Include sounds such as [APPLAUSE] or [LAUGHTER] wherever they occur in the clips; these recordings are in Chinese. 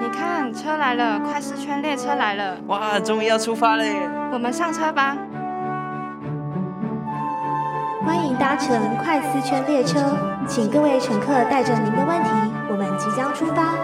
你看，车来了，快四圈列车来了，哇，终于要出发嘞！我们上车吧。欢迎搭乘快四圈列车，请各位乘客带着您的问题，我们即将出发。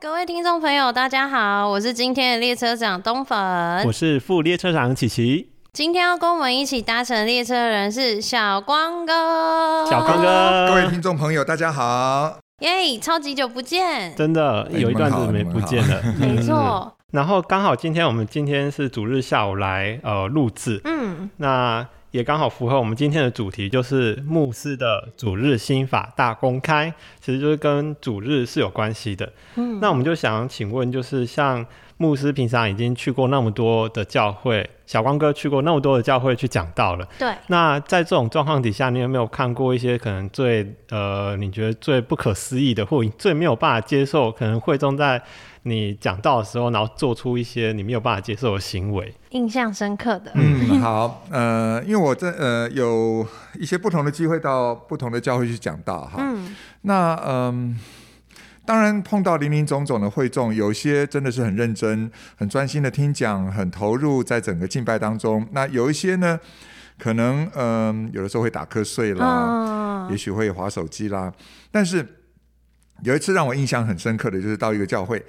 各位听众朋友，大家好，我是今天的列车长东粉，我是副列车长琪琪。今天要跟我们一起搭乘列车的人是小光哥，小光哥，各位听众朋友，大家好。耶，超级久不见，真的有一段子没不见了，没错。然后刚好今天我们今天是主日下午来呃录制，嗯，那也刚好符合我们今天的主题，就是牧师的主日心法大公开，其实就是跟主日是有关系的。嗯，那我们就想请问，就是像。牧师平常已经去过那么多的教会，小光哥去过那么多的教会去讲道了。对。那在这种状况底下，你有没有看过一些可能最呃，你觉得最不可思议的，或最没有办法接受，可能会中在你讲道的时候，然后做出一些你没有办法接受的行为？印象深刻的。嗯，好，呃，因为我这呃有一些不同的机会到不同的教会去讲道哈。嗯。那嗯。当然碰到林林总总的会众，有些真的是很认真、很专心的听讲，很投入在整个敬拜当中。那有一些呢，可能嗯，有的时候会打瞌睡啦，也许会划手机啦。但是有一次让我印象很深刻的就是到一个教会，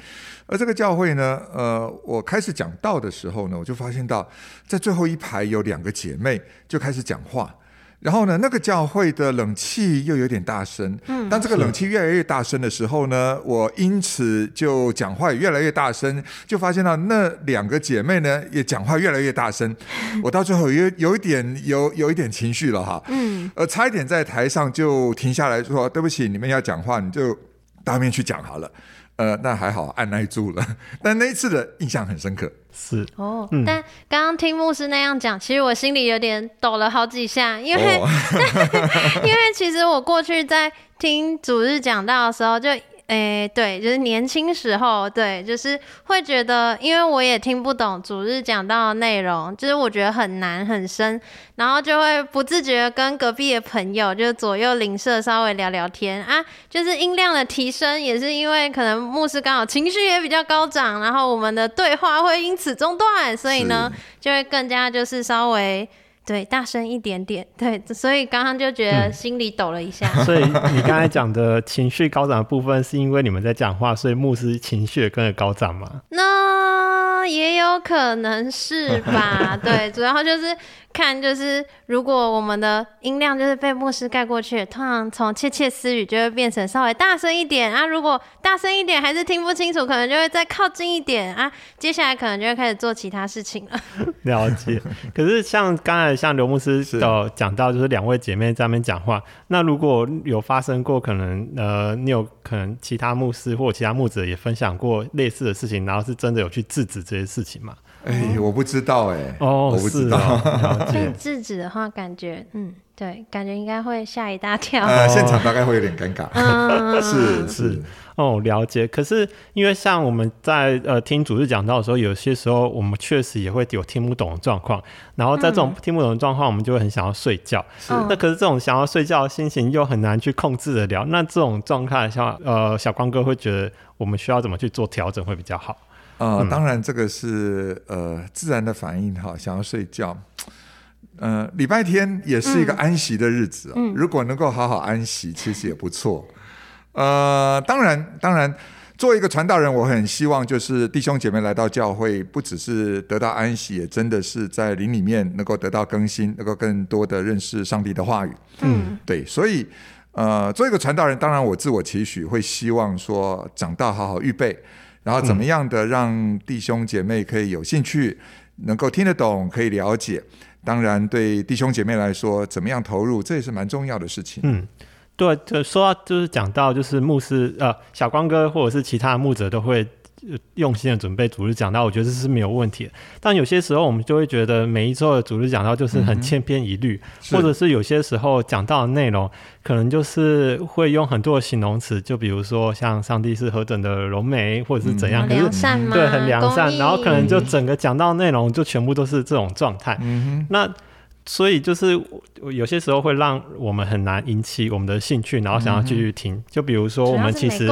而这个教会呢，呃，我开始讲道的时候呢，我就发现到在最后一排有两个姐妹就开始讲话。然后呢，那个教会的冷气又有点大声。嗯，当这个冷气越来越大声的时候呢，我因此就讲话也越来越大声，就发现到那两个姐妹呢也讲话越来越大声。[LAUGHS] 我到最后有有一点有有一点情绪了哈。嗯，呃，差一点在台上就停下来说：“对不起，你们要讲话，你就当面去讲好了。”呃，那还好，按耐住了。[LAUGHS] 但那一次的印象很深刻。是哦，但刚刚听牧师那样讲，其实我心里有点抖了好几下，因为 [LAUGHS] 因为其实我过去在听主日讲道的时候就。哎，对，就是年轻时候，对，就是会觉得，因为我也听不懂主日讲到的内容，就是我觉得很难很深，然后就会不自觉跟隔壁的朋友，就是左右邻舍稍微聊聊天啊，就是音量的提升，也是因为可能牧师刚好情绪也比较高涨，然后我们的对话会因此中断，所以呢，就会更加就是稍微。对，大声一点点。对，所以刚刚就觉得心里抖了一下。[LAUGHS] 所以你刚才讲的情绪高涨的部分，是因为你们在讲话，所以牧师情绪也跟着高涨吗？那也有可能是吧。[LAUGHS] 对，主要就是。看，就是如果我们的音量就是被牧师盖过去，通常从窃窃私语就会变成稍微大声一点啊。如果大声一点还是听不清楚，可能就会再靠近一点啊。[LAUGHS] 接下来可能就会开始做其他事情了。了解。可是像刚才像刘牧师的讲到，就是两位姐妹在那边讲话，那如果有发生过，可能呃，你有可能其他牧师或其他牧者也分享过类似的事情，然后是真的有去制止这些事情吗？哎，我不知道哎，哦，我不知道。被 [LAUGHS] 制止的话，感觉嗯，对，感觉应该会吓一大跳。呃，现场大概会有点尴尬。嗯，[LAUGHS] 是是。哦，了解。可是因为像我们在呃听主持讲到的时候，有些时候我们确实也会有听不懂的状况。然后在这种听不懂的状况，我们就会很想要睡觉。是。那可是这种想要睡觉的心情又很难去控制得了。那这种状态，下呃小光哥会觉得我们需要怎么去做调整会比较好？呃，当然这个是呃自然的反应哈，想要睡觉。呃，礼拜天也是一个安息的日子，嗯如果能够好好安息，其实也不错。呃，当然，当然，作为一个传道人，我很希望就是弟兄姐妹来到教会，不只是得到安息，也真的是在灵里面能够得到更新，能够更多的认识上帝的话语。嗯，对，所以呃，作为一个传道人，当然我自我期许会希望说长大好好预备。然后怎么样的让弟兄姐妹可以有兴趣，能够听得懂，可以了解？当然，对弟兄姐妹来说，怎么样投入，这也是蛮重要的事情。嗯，对，就说到就是讲到就是牧师呃小光哥或者是其他的牧者都会。用心的准备主日讲道，我觉得这是没有问题的。但有些时候，我们就会觉得每一周的主日讲道就是很千篇一律，或者是有些时候讲到的内容，可能就是会用很多的形容词，就比如说像上帝是何等的柔美，或者是怎样，良善吗？对，很良善。然后可能就整个讲到内容就全部都是这种状态。那所以就是有些时候会让我们很难引起我们的兴趣，然后想要继续听。就比如说我们其实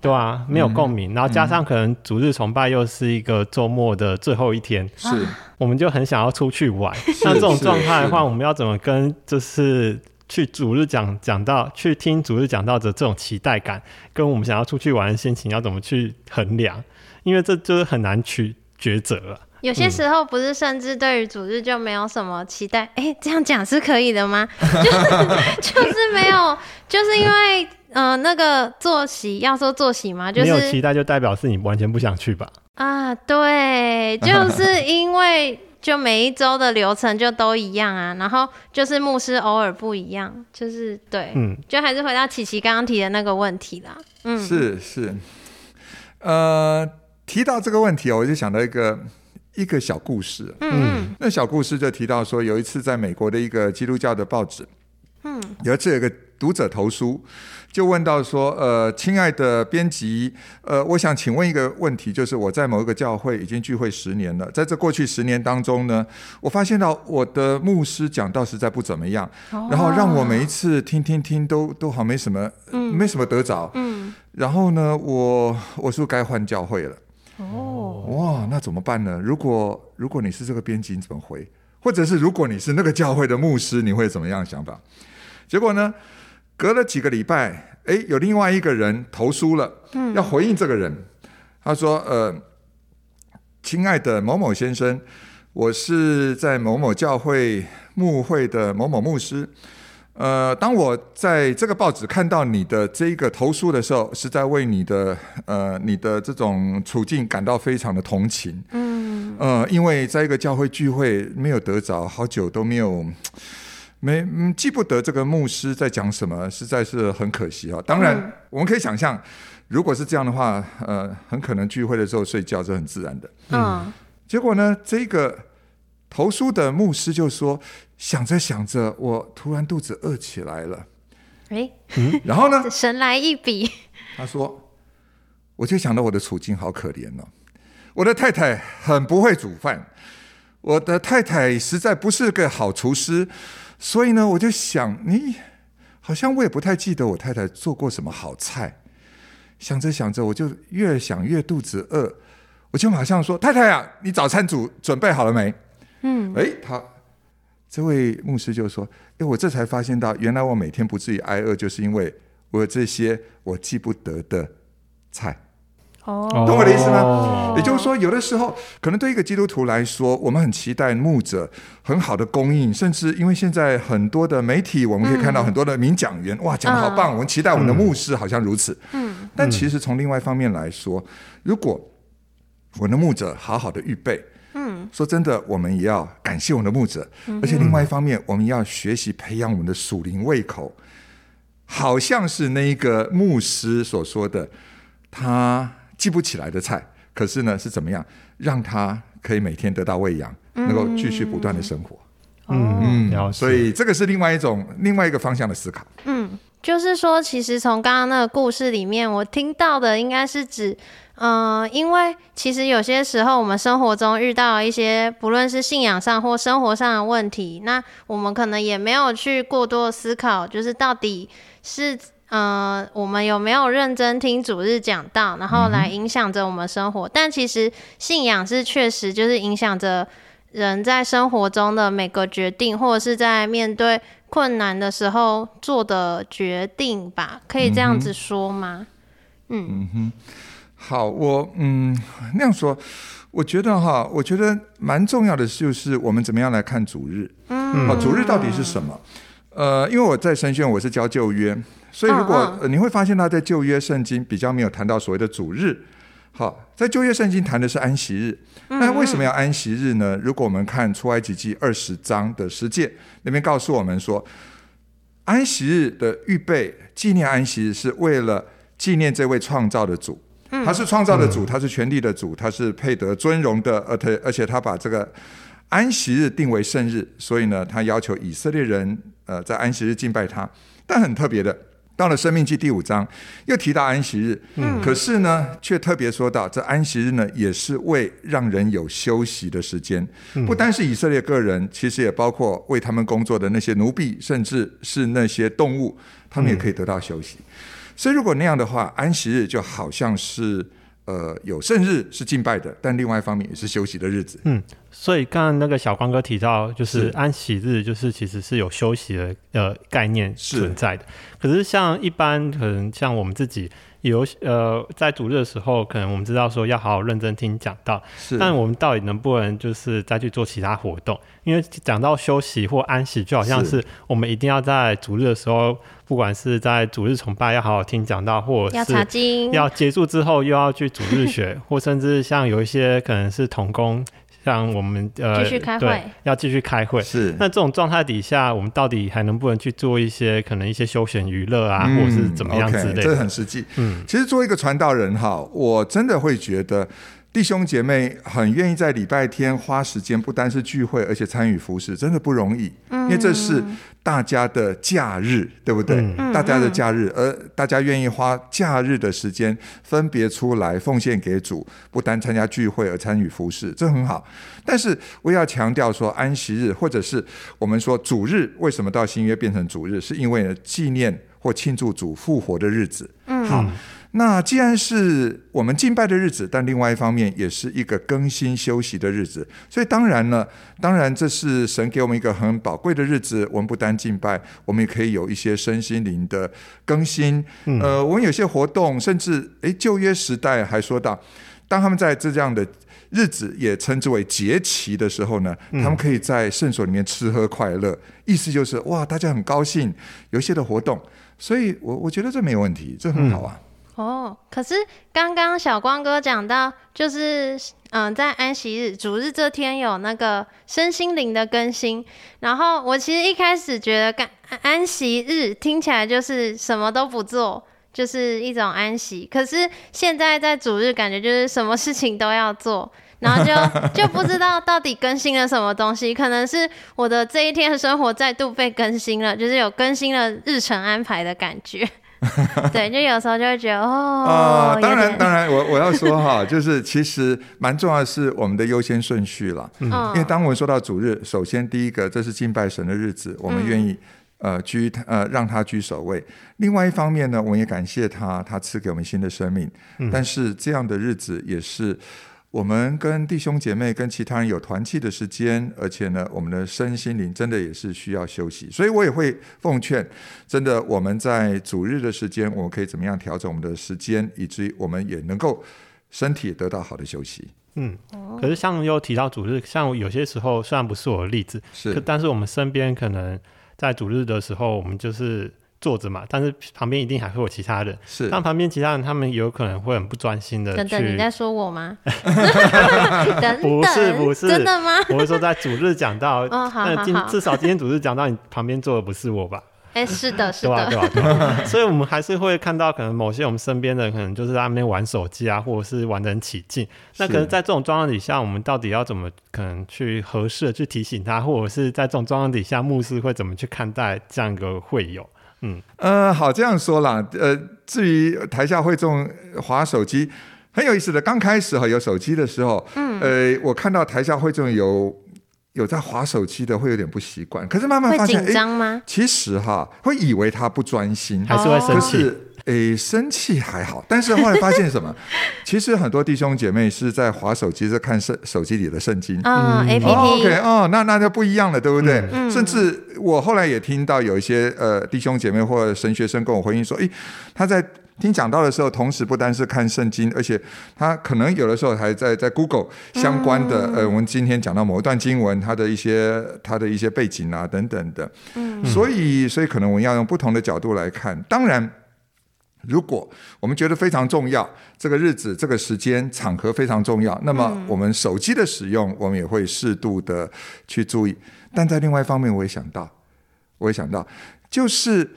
对啊，没有共鸣，然后加上可能主日崇拜又是一个周末的最后一天，是，我们就很想要出去玩。[LAUGHS] 那这种状态的话，我们要怎么跟就是去主日讲讲到去听主日讲到的这种期待感，跟我们想要出去玩的心情要怎么去衡量？因为这就是很难去抉择了。有些时候不是，甚至对于主日就没有什么期待。哎，这样讲是可以的吗？[LAUGHS] 就是就是没有，就是因为呃那个作息要说作息吗？就是没有期待就代表是你完全不想去吧？啊，对，就是因为就每一周的流程就都一样啊，然后就是牧师偶尔不一样，就是对，嗯，就还是回到琪琪刚刚提的那个问题啦。嗯，是是，呃，提到这个问题，我就想到一个。一个小故事，嗯，那小故事就提到说，有一次在美国的一个基督教的报纸，嗯，有一次有个读者投书，就问到说，呃，亲爱的编辑，呃，我想请问一个问题，就是我在某一个教会已经聚会十年了，在这过去十年当中呢，我发现到我的牧师讲道实在不怎么样，然后让我每一次听听听都都好没什么，嗯，没什么得着，嗯，然后呢，我我是不是该换教会了？哦，哇，那怎么办呢？如果如果你是这个编辑，你怎么回？或者是如果你是那个教会的牧师，你会怎么样想法？结果呢，隔了几个礼拜，哎，有另外一个人投书了，嗯，要回应这个人。他说：“呃，亲爱的某某先生，我是在某某教会牧会的某某牧师。”呃，当我在这个报纸看到你的这个投诉的时候，实在为你的呃你的这种处境感到非常的同情。嗯，呃，因为在一个教会聚会没有得着，好久都没有没记不得这个牧师在讲什么，实在是很可惜啊。当然，我们可以想象，如果是这样的话，呃，很可能聚会的时候睡觉是很自然的。嗯，结果呢，这个投诉的牧师就说。想着想着，我突然肚子饿起来了。哎，然后呢？[LAUGHS] 神来一笔。他说：“我就想到我的处境好可怜哦，我的太太很不会煮饭，我的太太实在不是个好厨师，所以呢，我就想，你好像我也不太记得我太太做过什么好菜。想着想着，我就越想越肚子饿，我就马上说：‘太太啊，你早餐煮准备好了没？’嗯，哎，他。”这位牧师就说：“哎，我这才发现到，原来我每天不至于挨饿，就是因为我这些我记不得的菜。哦，懂我的意思吗？也就是说，有的时候可能对一个基督徒来说，我们很期待牧者很好的供应，甚至因为现在很多的媒体，我们可以看到很多的名讲员，哇，讲的好棒，我们期待我们的牧师好像如此。嗯，但其实从另外一方面来说，如果我的牧者好好的预备。”嗯，说真的，我们也要感谢我们的牧者，而且另外一方面，我们要学习培养我们的属灵胃口。好像是那一个牧师所说的，他记不起来的菜，可是呢，是怎么样让他可以每天得到喂养，能够继续不断的生活。嗯嗯，所以这个是另外一种另外一个方向的思考。嗯，就是说，其实从刚刚那个故事里面，我听到的应该是指。嗯，因为其实有些时候我们生活中遇到一些不论是信仰上或生活上的问题，那我们可能也没有去过多思考，就是到底是嗯我们有没有认真听主日讲道，然后来影响着我们生活。但其实信仰是确实就是影响着人在生活中的每个决定，或者是在面对困难的时候做的决定吧？可以这样子说吗？嗯哼。好，我嗯那样说，我觉得哈，我觉得蛮重要的，就是我们怎么样来看主日。嗯，啊，主日到底是什么？呃，因为我在神学院我是教旧约，所以如果你会发现他在旧约圣经比较没有谈到所谓的主日。好，在旧约圣经谈的是安息日。那为什么要安息日呢？如果我们看出埃及记二十章的十诫，那边告诉我们说，安息日的预备纪念安息日是为了纪念这位创造的主。他是创造的主，他是权力的主，他是配得尊荣的，而且而且他把这个安息日定为圣日，所以呢，他要求以色列人呃在安息日敬拜他。但很特别的，到了《生命记》第五章，又提到安息日，嗯，可是呢，却特别说到这安息日呢，也是为让人有休息的时间，不单是以色列个人，其实也包括为他们工作的那些奴婢，甚至是那些动物，他们也可以得到休息。所以，如果那样的话，安息日就好像是。呃，有圣日是敬拜的，但另外一方面也是休息的日子。嗯，所以刚刚那个小光哥提到，就是安息日，就是其实是有休息的呃概念存在的。可是像一般可能像我们自己有呃在主日的时候，可能我们知道说要好好认真听讲道，但我们到底能不能就是再去做其他活动？因为讲到休息或安息，就好像是我们一定要在主日的时候。不管是在主日崇拜要好好听讲到，或者是要结束之后又要去主日学，[LAUGHS] 或甚至像有一些可能是童工，像我们呃，继续开会，要继续开会。是那这种状态底下，我们到底还能不能去做一些可能一些休闲娱乐啊，或者是怎么样之类的？这很实际。嗯，其实作为一个传道人哈，我真的会觉得。弟兄姐妹很愿意在礼拜天花时间，不单是聚会，而且参与服饰，真的不容易。因为这是大家的假日，对不对？大家的假日，而大家愿意花假日的时间分别出来奉献给主，不单参加聚会而参与服饰，这很好。但是我要强调说，安息日或者是我们说主日，为什么到新约变成主日？是因为纪念或庆祝主复活的日子。嗯，好。那既然是我们敬拜的日子，但另外一方面也是一个更新休息的日子，所以当然呢，当然这是神给我们一个很宝贵的日子。我们不单敬拜，我们也可以有一些身心灵的更新。呃，我们有些活动，甚至诶，旧约时代还说到，当他们在这样的日子也称之为节期的时候呢，他们可以在圣所里面吃喝快乐，意思就是哇，大家很高兴，有一些的活动，所以我我觉得这没有问题，这很好啊。哦，可是刚刚小光哥讲到，就是嗯，在安息日、主日这天有那个身心灵的更新。然后我其实一开始觉得，干安息日听起来就是什么都不做，就是一种安息。可是现在在主日，感觉就是什么事情都要做，[LAUGHS] 然后就就不知道到底更新了什么东西。可能是我的这一天的生活再度被更新了，就是有更新了日程安排的感觉。[LAUGHS] 对，就有时候就会觉得哦，当然，当然，我我要说哈，就是其实蛮重要的是我们的优先顺序了。嗯，因为当我们说到主日，首先第一个这是敬拜神的日子，我们愿意呃居呃让他居首位。另外一方面呢，我们也感谢他，他赐给我们新的生命。但是这样的日子也是。我们跟弟兄姐妹、跟其他人有团契的时间，而且呢，我们的身心灵真的也是需要休息，所以我也会奉劝，真的我们在主日的时间，我们可以怎么样调整我们的时间，以至于我们也能够身体得到好的休息。嗯，可是像又提到主日，像有些时候虽然不是我的例子，是，但是我们身边可能在主日的时候，我们就是。坐着嘛，但是旁边一定还会有其他人。是，但旁边其他人他们有可能会很不专心的。等等，你在说我吗？[LAUGHS] 不是不是，真的吗？我是说在主日讲到，哦好好好，至少今天主日讲到，你旁边坐的不是我吧？哎，是的，[LAUGHS] 是的，对吧？对吧？[LAUGHS] 所以我们还是会看到，可能某些我们身边的可能就是在那边玩手机啊，或者是玩的很起劲。那可能在这种状况底下，我们到底要怎么可能去合适的去提醒他，或者是在这种状况底下，牧师会怎么去看待这样一个会友？嗯呃，好这样说啦，呃，至于台下会众划手机，很有意思的。刚开始哈有手机的时候，嗯，呃，我看到台下会众有有在划手机的，会有点不习惯。可是慢慢发现，紧张吗？其实哈会以为他不专心，还是会生气。诶，生气还好，但是后来发现什么？[LAUGHS] 其实很多弟兄姐妹是在划手机，在看圣手机里的圣经啊，A P P。OK，哦，那那就不一样了，对不对？甚至我后来也听到有一些呃弟兄姐妹或者神学生跟我回应说，诶，他在听讲到的时候，同时不单是看圣经，而且他可能有的时候还在在 Google 相关的呃，我们今天讲到某一段经文，它的一些它的一些背景啊等等的。嗯，所以所以可能我们要用不同的角度来看，当然。如果我们觉得非常重要，这个日子、这个时间、场合非常重要，那么我们手机的使用，我们也会适度的去注意。但在另外一方面，我也想到，我也想到，就是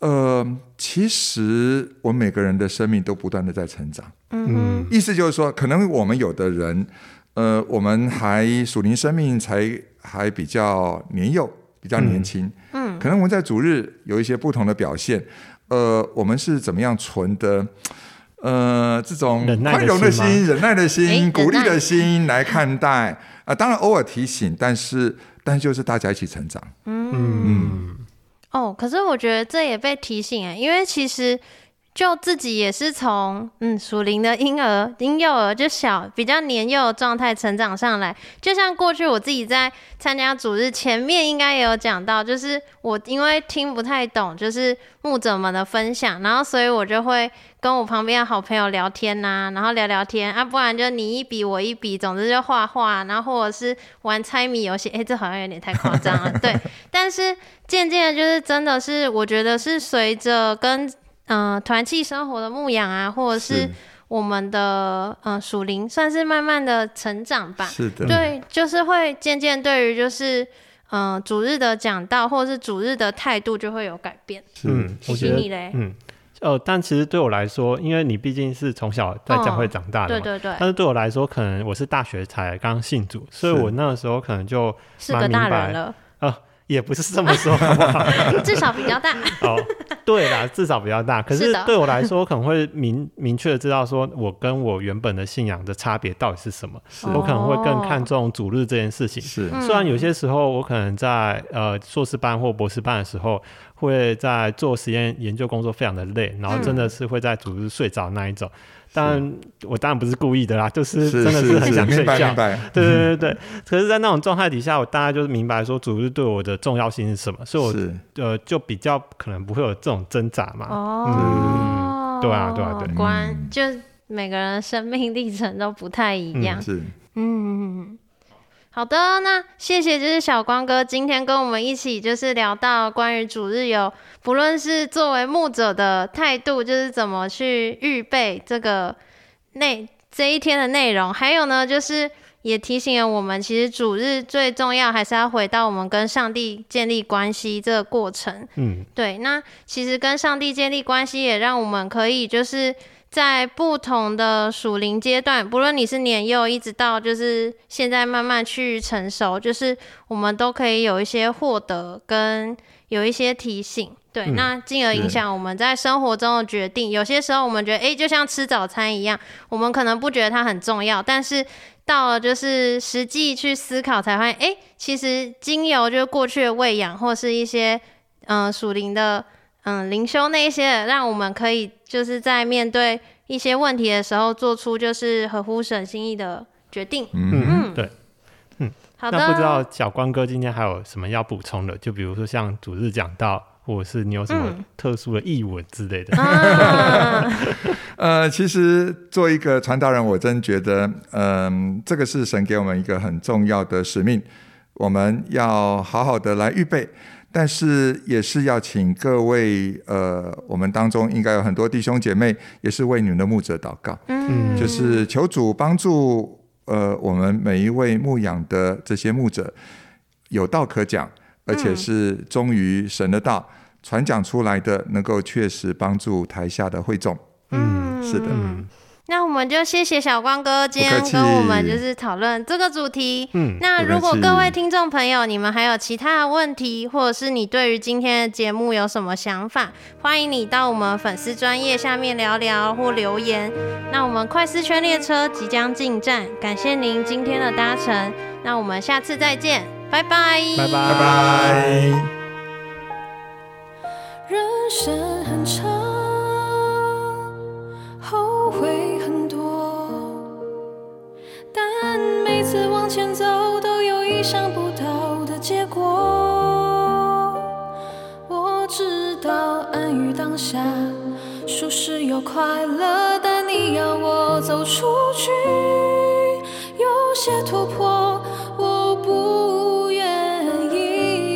呃，其实我们每个人的生命都不断的在成长。嗯，意思就是说，可能我们有的人，呃，我们还属灵生命才还比较年幼，比较年轻。嗯，可能我们在主日有一些不同的表现。呃，我们是怎么样存的？呃，这种宽容的心、忍耐的心、鼓励的心来看待啊、当然偶尔提醒，但是但就是大家一起成长。嗯，哦，可是我觉得这也被提醒啊，因为其实就自己也是从嗯属灵的婴儿、婴幼儿就小比较年幼的状态成长上来，就像过去我自己在参加主日前面应该也有讲到，就是我因为听不太懂，就是牧者们的分享，然后所以我就会跟我旁边的好朋友聊天呐、然后聊聊天啊，不然就你一笔我一笔，总之就画画，然后或者是玩猜谜游戏，[LAUGHS] 哎、这好像有点太夸张了，对，[LAUGHS] 但是渐渐的，就是真的是，我觉得是随着跟嗯、呃团契生活的牧养啊，或者是我们的嗯属灵，算是慢慢的成长吧。是的，对，就是会渐渐对于就是嗯、呃主日的讲道或者是主日的态度就会有改变。是嗯，我觉得你嘞，嗯，呃，但其实对我来说，因为你毕竟是从小在教会长大的嘛，对对对，但是对我来说，可能我是大学才刚信主，所以我那个时候可能就是蛮个大明白人了，也不是这么说，好不好？[LAUGHS] 至少比较大。哦，对啦，至少比较大。可是对我来说，我可能会明明确的知道，说我跟我原本的信仰的差别到底是什么。我可能会更看重主日这件事情。是嗯虽然有些时候我可能在呃硕士班或博士班的时候，会在做实验研究工作非常的累，然后真的是会在主日睡着那一种。但我当然不是故意的啦，就是是真的是很想睡觉。对对对对，可是，在那种状态底下，我大概就是明白说主日对我的重要性是什么，所以我呃就比较可能不会有这种挣扎嘛。哦，对啊对啊对果然就每个人生命历程都不太一样。是。嗯，好的，那谢谢，就是小光哥今天跟我们一起就是聊到关于主日游，不论是作为牧者的态度，就是怎么去预备这个内这一天的内容，还有呢，就是也提醒了我们，其实主日最重要还是要回到我们跟上帝建立关系这个过程。嗯，对，那其实跟上帝建立关系，也让我们可以就是在不同的属灵阶段，不论你是年幼，一直到就是现在慢慢去成熟，就是我们都可以有一些获得跟有一些提醒。对，嗯那进而影响我们在生活中的决定。有些时候我们觉得，诶，就像吃早餐一样，我们可能不觉得它很重要，但是到了就是实际去思考，才发现，诶，其实经由就是过去的喂养或是一些嗯属灵的嗯灵修那一些，让我们可以就是在面对一些问题的时候，做出就是合乎神心意的决定。嗯嗯，对。好的，那不知道小光哥今天还有什么要补充的？就比如说像主日讲到，或者是你有什么嗯特殊的译文之类的。啊，[LAUGHS] 呃，其实做一个传道人，我真觉得，嗯、这个是神给我们一个很重要的使命，我们要好好的来预备。但是也是要请各位，呃，我们当中应该有很多弟兄姐妹，也是为你们的牧者祷告，嗯，就是求主帮助，呃，我们每一位牧养的这些牧者有道可讲，而且是忠于神的道，传讲出来的，能够确实帮助台下的会众。嗯，是的。嗯那我们就谢谢小光哥今天跟我们就是讨论这个主题。嗯，那如果各位听众朋友，你们还有其他的问题，或者是你对于今天的节目有什么想法，欢迎你到我们粉丝专业下面聊聊或留言。那我们快思圈列车即将进站，感谢您今天的搭乘，那我们下次再见，拜拜，拜拜拜拜。人生很长，后悔但每次往前走都有意想不到的结果。我知道安于当下，舒适又快乐，但你要我走出去，有些突破，我不愿意。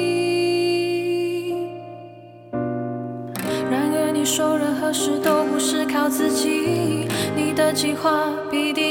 然而你说任何事都不是靠自己，你的计划必定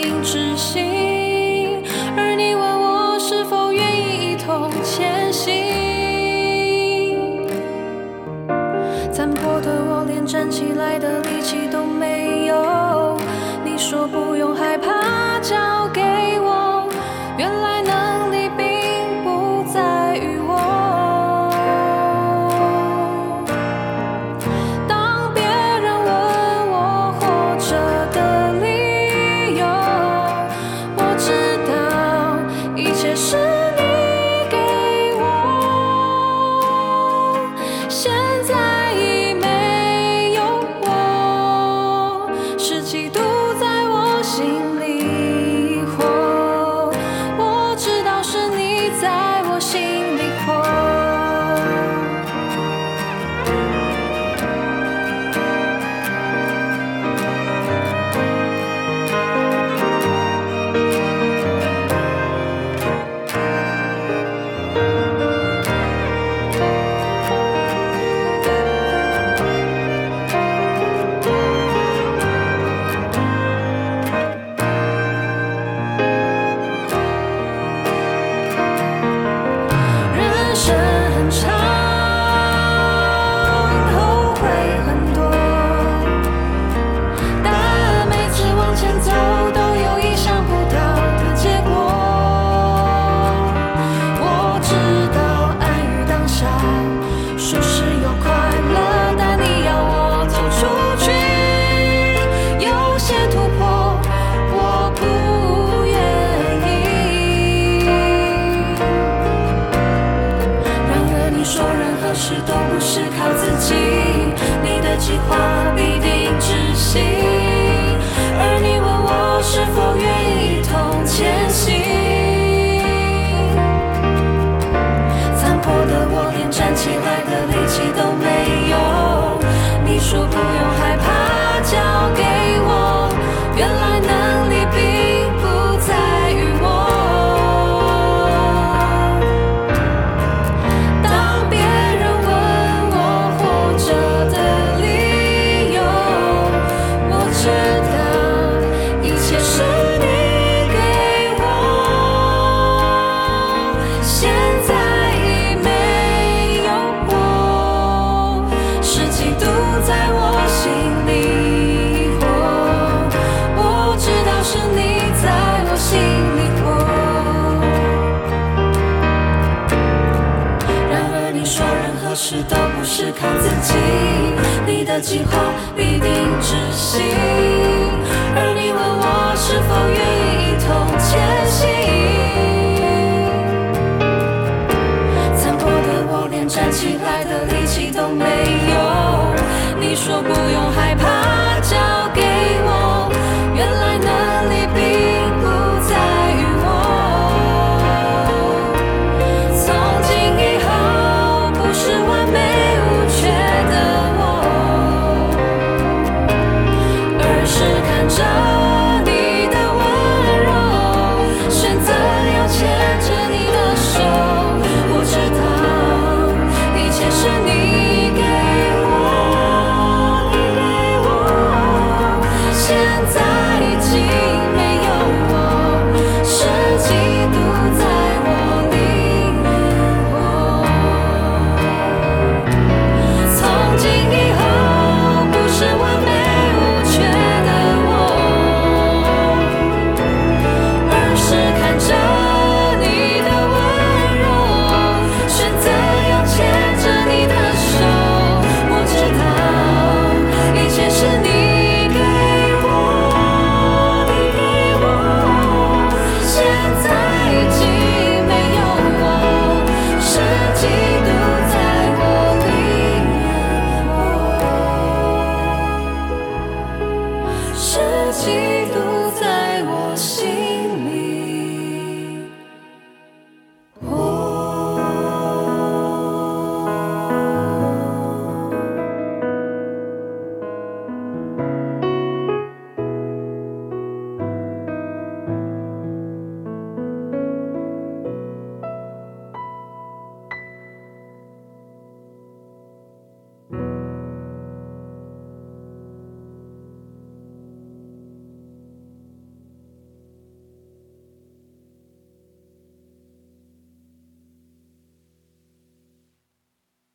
是很长。事都不是靠自己，你的计划必定执行。而你问我是否愿意一同前行，残破的我连站起来的力气都没有。你说不用害。